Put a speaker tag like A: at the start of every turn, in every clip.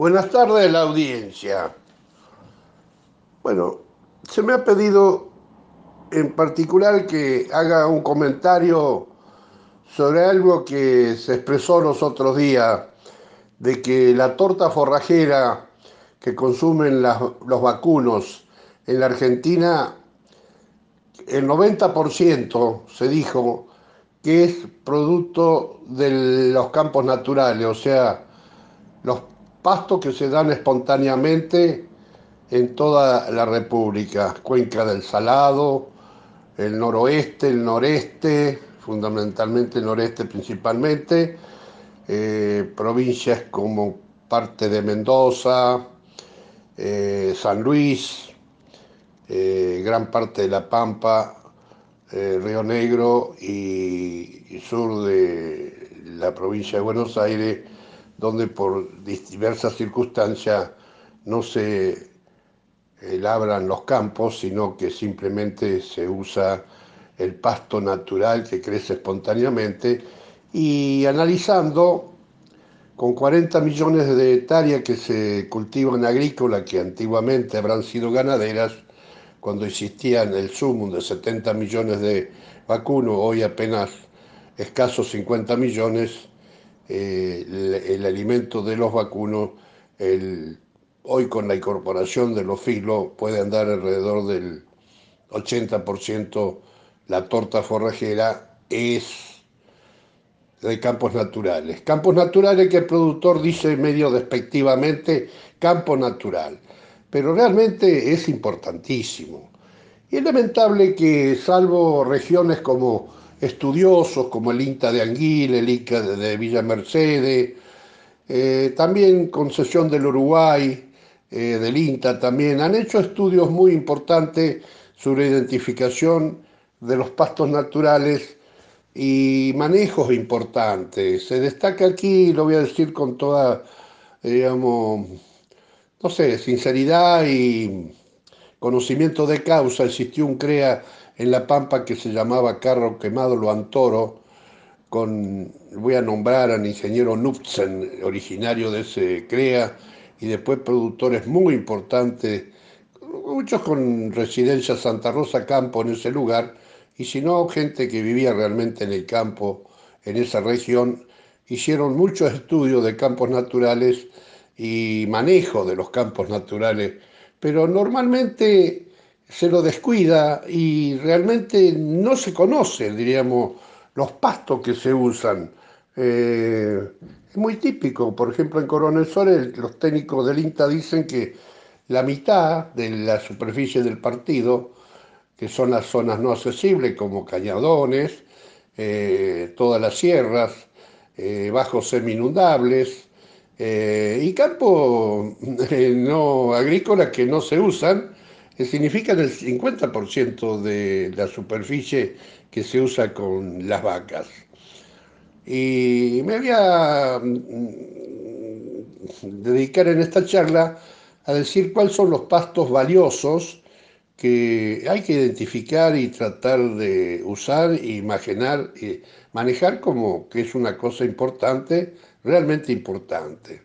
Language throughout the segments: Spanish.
A: Buenas tardes, la audiencia. Bueno, se me ha pedido en particular que haga un comentario sobre algo que se expresó los otros días, de que la torta forrajera que consumen los vacunos en la Argentina, el 90% se dijo que es producto de los campos naturales, o sea, los pastos que se dan espontáneamente en toda la República, Cuenca del Salado, el noroeste, el noreste, fundamentalmente el noreste principalmente, eh, provincias como parte de Mendoza, eh, San Luis, eh, gran parte de La Pampa, Río Negro y, y sur de la provincia de Buenos Aires, donde por diversas circunstancias no se labran los campos, sino que simplemente se usa el pasto natural que crece espontáneamente. Y analizando con 40 millones de hectáreas que se cultivan agrícola, que antiguamente habrán sido ganaderas, cuando existían el sumo de 70 millones de vacunos, hoy apenas escasos 50 millones, eh, el, alimento de los vacunos, hoy con la incorporación de los filos, puede andar alrededor del 80%, la torta forrajera es de campos naturales. Campos naturales que el productor dice medio despectivamente, campo natural, pero realmente es importantísimo. Y es lamentable que, salvo regiones como estudiosos como el INTA de Anguil, el INTA de Villa Mercedes, eh, también Concesión del Uruguay, eh, del INTA también, han hecho estudios muy importantes sobre identificación de los pastos naturales y manejos importantes. Se destaca aquí, lo voy a decir con toda, digamos, no sé, sinceridad y conocimiento de causa, existió un CREA en La Pampa que se llamaba Carro Quemado Lo Antoro, con, voy a nombrar al ingeniero Nupsen, originario de ese CREA, y después productores muy importantes, muchos con residencia Santa Rosa Campo en ese lugar, y si no, gente que vivía realmente en el campo, en esa región, hicieron muchos estudios de campos naturales y manejo de los campos naturales, pero normalmente se lo descuida y realmente no se conoce, diríamos, los pastos que se usan. Eh, es muy típico, por ejemplo, en Coronel Sol los técnicos del INTA dicen que la mitad de la superficie del partido, que son las zonas no accesibles como cañadones, eh, todas las sierras, eh, bajos semi-inundables y campos no agrícolas que no se usan, que significan el 50% de la superficie que se usa con las vacas. Y me voy a mm, dedicar en esta charla a decir cuáles son los pastos valiosos que hay que identificar y tratar de usar imaginar y manejar como que es una cosa importante, realmente importante.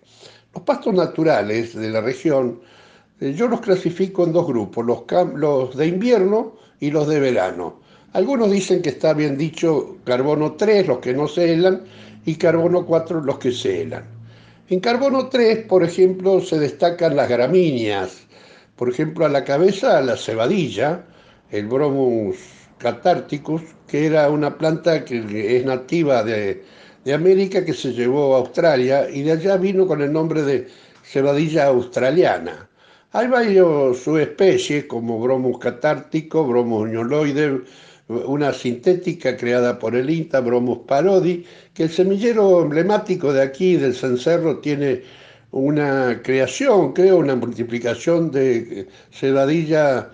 A: Los pastos naturales de la región yo los clasifico en dos grupos, los, los de invierno y los de verano. Algunos dicen que está bien dicho carbono 3, los que no se helan, y carbono 4, los que se helan. En carbono 3, por ejemplo, se destacan las gramíneas, por ejemplo, a la cabeza la cebadilla, el Bromus catárticus, que era una planta que es nativa de, de América que se llevó a Australia y de allá vino con el nombre de cebadilla australiana. Hay varios subespecies como Bromus catártico, Bromus ñoloide, una sintética creada por el INTA, Bromus parodi, que el semillero emblemático de aquí, del cencerro, tiene una creación, creo, una multiplicación de cebadilla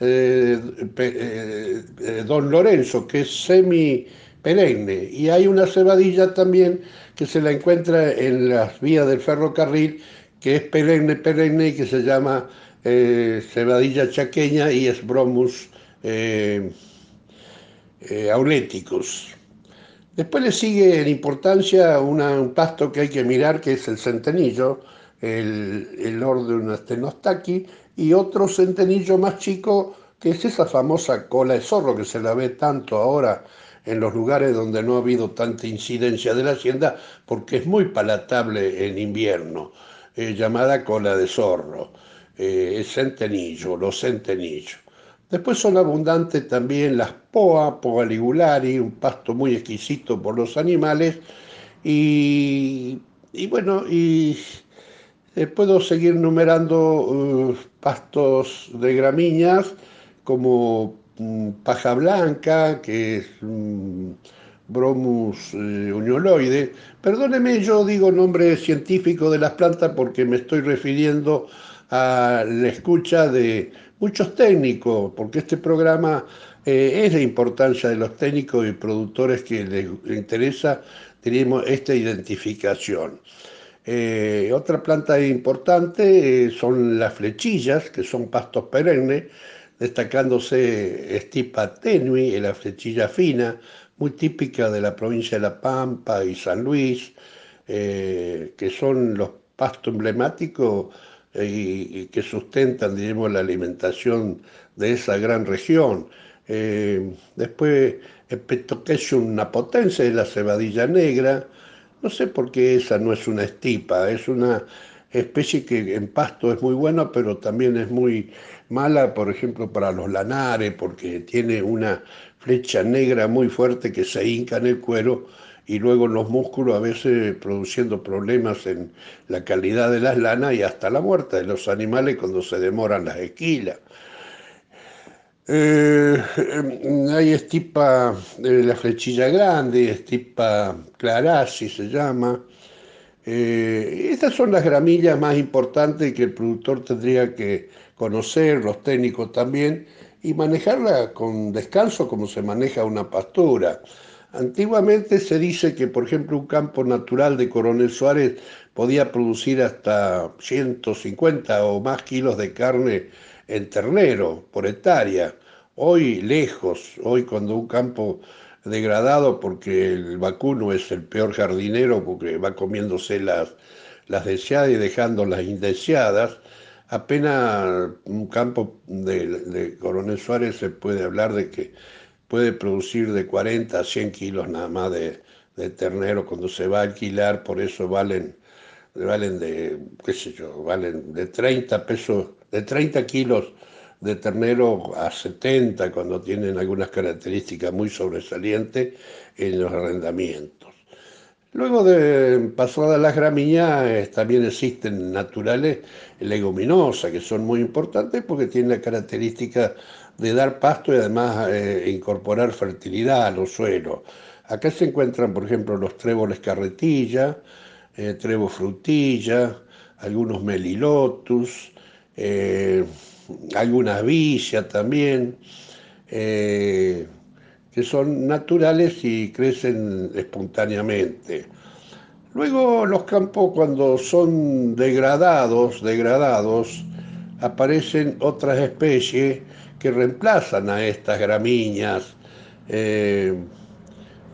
A: eh, eh, eh, Don Lorenzo, que es semi perenne, y hay una cebadilla también que se la encuentra en las vías del ferrocarril, que es perenne, perenne y que se llama eh, cebadilla chaqueña y es bromus eh, eh, auléticus. Después le sigue en importancia un pasto que hay que mirar, que es el centenillo, el, el orden Astenostaki, y otro centenillo más chico, que es esa famosa cola de zorro que se la ve tanto ahora en los lugares donde no ha habido tanta incidencia de la hacienda, porque es muy palatable en invierno, eh, llamada cola de zorro, eh, centenillo, los centenillos. Después son abundantes también las poa, poa ligulari, un pasto muy exquisito por los animales, y, bueno, y eh, puedo seguir numerando pastos de gramíneas como mm, paja blanca, que es Bromus eh, unioloide. Perdóneme, yo digo nombre científico de las plantas porque me estoy refiriendo a la escucha de muchos técnicos, porque este programa eh, es de importancia de los técnicos y productores que les interesa, tenemos esta identificación. Eh, otra planta importante son las flechillas, que son pastos perennes, destacándose estipa tenui y la flechilla fina, muy típica de la provincia de La Pampa y San Luis, eh, que son los pastos emblemáticos eh, y, que sustentan, digamos, la alimentación de esa gran región. Eh, después, Petoquesium napotense, la cebadilla negra, no sé por qué esa no es una estipa, es una especie que en pasto es muy buena, pero también es muy mala, por ejemplo, para los lanares, porque tiene una flecha negra muy fuerte que se hinca en el cuero y luego en los músculos, a veces produciendo problemas en la calidad de las lanas y hasta la muerte de los animales cuando se demoran las esquilas. Eh, hay estipa de la flechilla grande, estipa clarasi se llama. Eh, estas son las gramillas más importantes que el productor tendría que conocer, los técnicos también, y manejarla con descanso como se maneja una pastura. Antiguamente se dice que, por ejemplo, un campo natural de Coronel Suárez podía producir hasta 150 o más kilos de carne en ternero por hectárea. Hoy lejos, hoy cuando un campo degradado porque el vacuno es el peor jardinero porque va comiéndose las, las deseadas y dejando las indeseadas, apenas un campo de, Coronel Suárez se puede hablar de que puede producir de 40 a 100 kilos nada más de, ternero cuando se va a alquilar, por eso valen, valen de, qué sé yo, valen de 30 pesos, de 30 kilos de ternero a 70 cuando tienen algunas características muy sobresalientes en los arrendamientos. Luego de pasadas las gramíneas, también existen naturales leguminosas que son muy importantes porque tienen la característica de dar pasto y además eh, incorporar fertilidad a los suelos. Acá se encuentran, por ejemplo, los tréboles carretilla, eh, frutilla, algunos melilotus, eh, algunas villas también que son naturales y crecen espontáneamente. Luego los campos cuando son degradados, degradados, aparecen otras especies que reemplazan a estas gramíneas. Eh,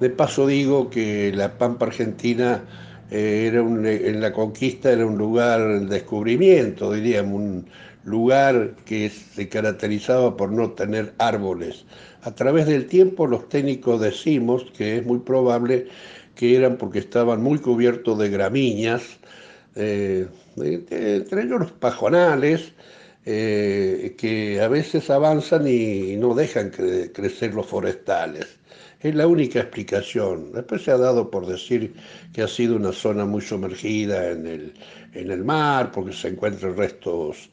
A: de paso digo que la Pampa Argentina eh, era en la conquista era un lugar de descubrimiento, diríamos, lugar que se caracterizaba por no tener árboles. A través del tiempo los técnicos decimos que es muy probable que eran porque estaban muy cubiertos de gramíneas, eh, entre ellos los pajonales, eh, que a veces avanzan y, no dejan crecer los forestales. Es la única explicación. Después se ha dado por decir que ha sido una zona muy sumergida en el, en el mar, porque se encuentran restos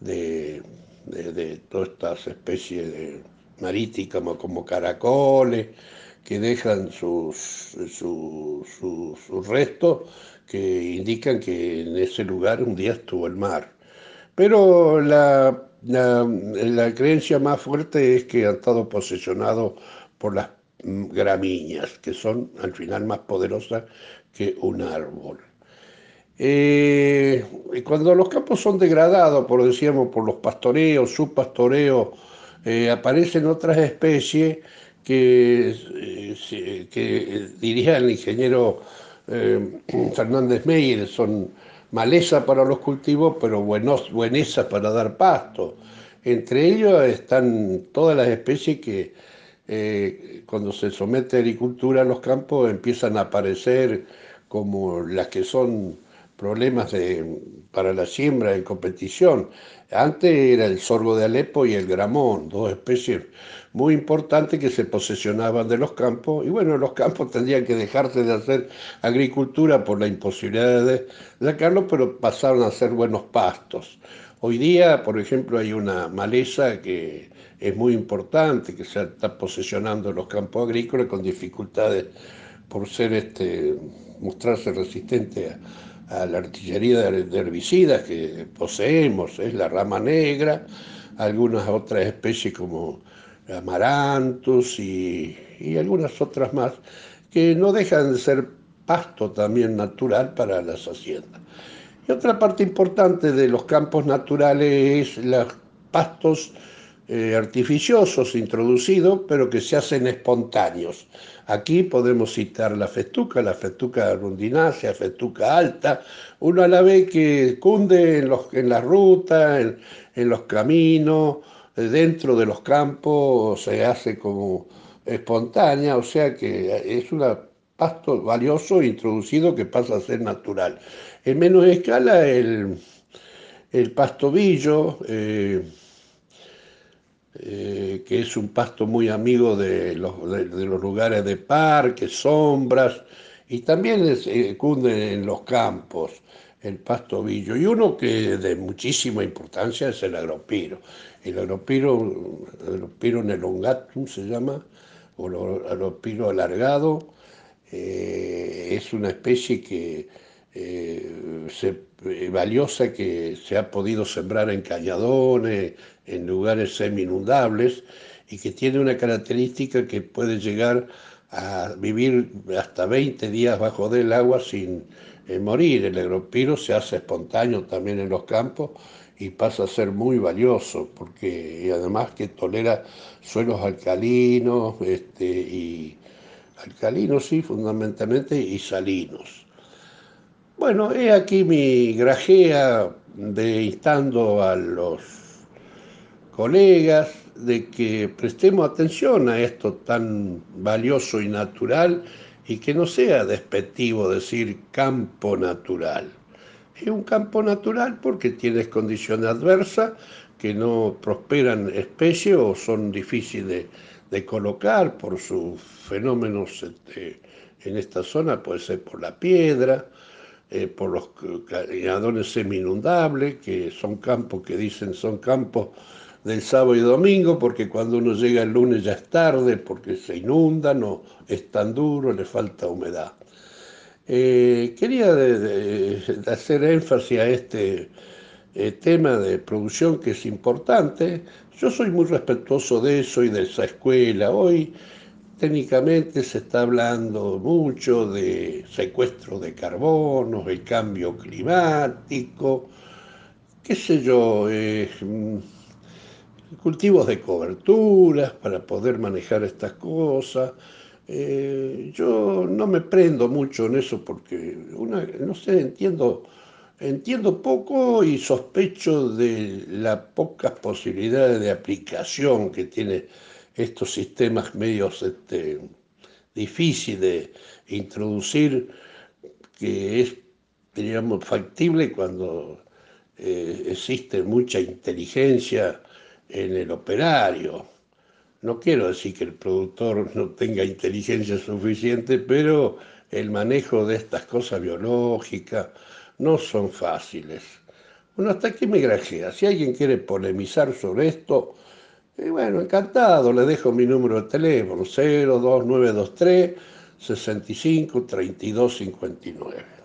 A: de, de todas estas especies de como caracoles, que dejan sus, sus, restos que indican que en ese lugar un día estuvo el mar. Pero la, la, creencia más fuerte es que han estado posesionados por las gramíneas, que son al final más poderosas que un árbol. Eh, cuando los campos son degradados, por decíamos, por los pastoreos, subpastoreos, eh, aparecen otras especies que, eh, diría el ingeniero eh, Fernández Meyer, son maleza para los cultivos, pero buenos, para dar pasto. Entre ellos están todas las especies que cuando se somete a agricultura en los campos empiezan a aparecer como las que son problemas de, para la siembra en competición. Antes era el sorgo de Alepo y el gramón, dos especies muy importantes que se posesionaban de los campos. Y bueno, los campos tendrían que dejarse de hacer agricultura por la imposibilidad de sacarlo, pero pasaron a ser buenos pastos. Hoy día, por ejemplo, hay una maleza que es muy importante, que se está posesionando en los campos agrícolas con dificultades por ser este, mostrarse resistente a, a la artillería de herbicidas que poseemos, es la rama negra, algunas otras especies como amarantos y, y algunas otras más, que no dejan de ser pasto también natural para las haciendas. Y otra parte importante de los campos naturales es los pastos eh, artificiosos introducidos, pero que se hacen espontáneos. Aquí podemos citar la festuca, la festuca rundinacia, festuca alta, uno a la vez que cunde en, los, en las rutas, en, los caminos, eh, dentro de los campos, se hace como espontánea, o sea que es un pasto valioso introducido que pasa a ser natural. En menos escala el, el pastobillo, eh, eh, que es un pasto muy amigo de los, lugares de parques, sombras, y también eh, cunde en los campos el pasto villo. Y uno que de muchísima importancia es el agropiro. El agropiro, agropiro nelongatum se llama, o el agropiro alargado, eh, es una especie que se, valiosa que se ha podido sembrar en cañadones, en lugares semi-inundables y que tiene una característica que puede llegar a vivir hasta 20 días bajo del agua sin eh, morir. El agropiro se hace espontáneo también en los campos y pasa a ser muy valioso porque además que tolera suelos alcalinos este, y alcalinos sí fundamentalmente y salinos. Bueno, he aquí mi grajea de instando a los colegas de que prestemos atención a esto tan valioso y natural y que no sea despectivo decir campo natural. Es un campo natural porque tienes condiciones adversas que no prosperan especies o son difíciles de, colocar por sus fenómenos este, en esta zona, puede ser por la piedra, eh, por los cañadones semi-inundables, que son campos que dicen son campos del sábado y domingo, porque cuando uno llega el lunes ya es tarde, porque se inunda, no es tan duro, le falta humedad. Eh, quería hacer énfasis a este eh, tema de producción que es importante. Yo soy muy respetuoso de eso y de esa escuela. Hoy técnicamente se está hablando mucho de secuestro de carbono, el cambio climático, qué sé yo. Eh, cultivos de coberturas para poder manejar estas cosas. Eh, yo no me prendo mucho en eso porque, no sé, entiendo, entiendo poco y sospecho de las pocas posibilidades de aplicación que tiene estos sistemas medios este, difíciles de introducir, que es, digamos, factible cuando eh, existe mucha inteligencia en el operario. No quiero decir que el productor no tenga inteligencia suficiente, pero el manejo de estas cosas biológicas no son fáciles. Bueno, hasta aquí me grajea. Si alguien quiere polemizar sobre esto, eh, bueno, encantado, le dejo mi número de teléfono 02923 65 32 59.